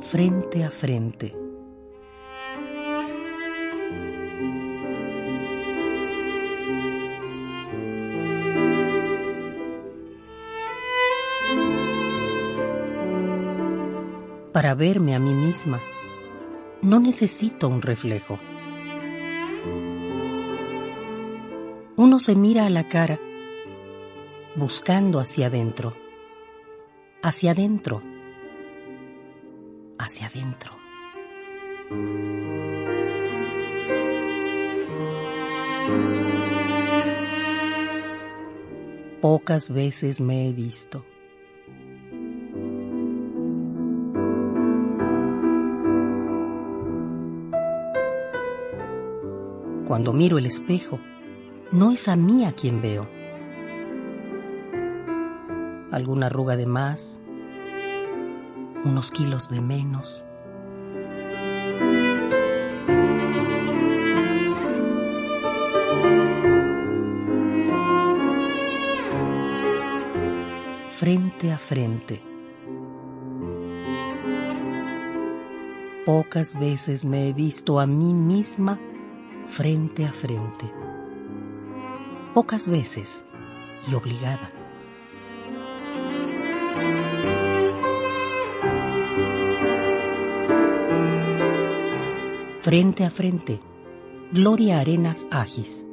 frente a frente. Para verme a mí misma, no necesito un reflejo. Uno se mira a la cara buscando hacia adentro, hacia adentro, hacia adentro. Pocas veces me he visto. Cuando miro el espejo, no es a mí a quien veo. Alguna arruga de más, unos kilos de menos. Frente a frente. Pocas veces me he visto a mí misma frente a frente. Pocas veces y obligada. Frente a frente, Gloria Arenas Agis.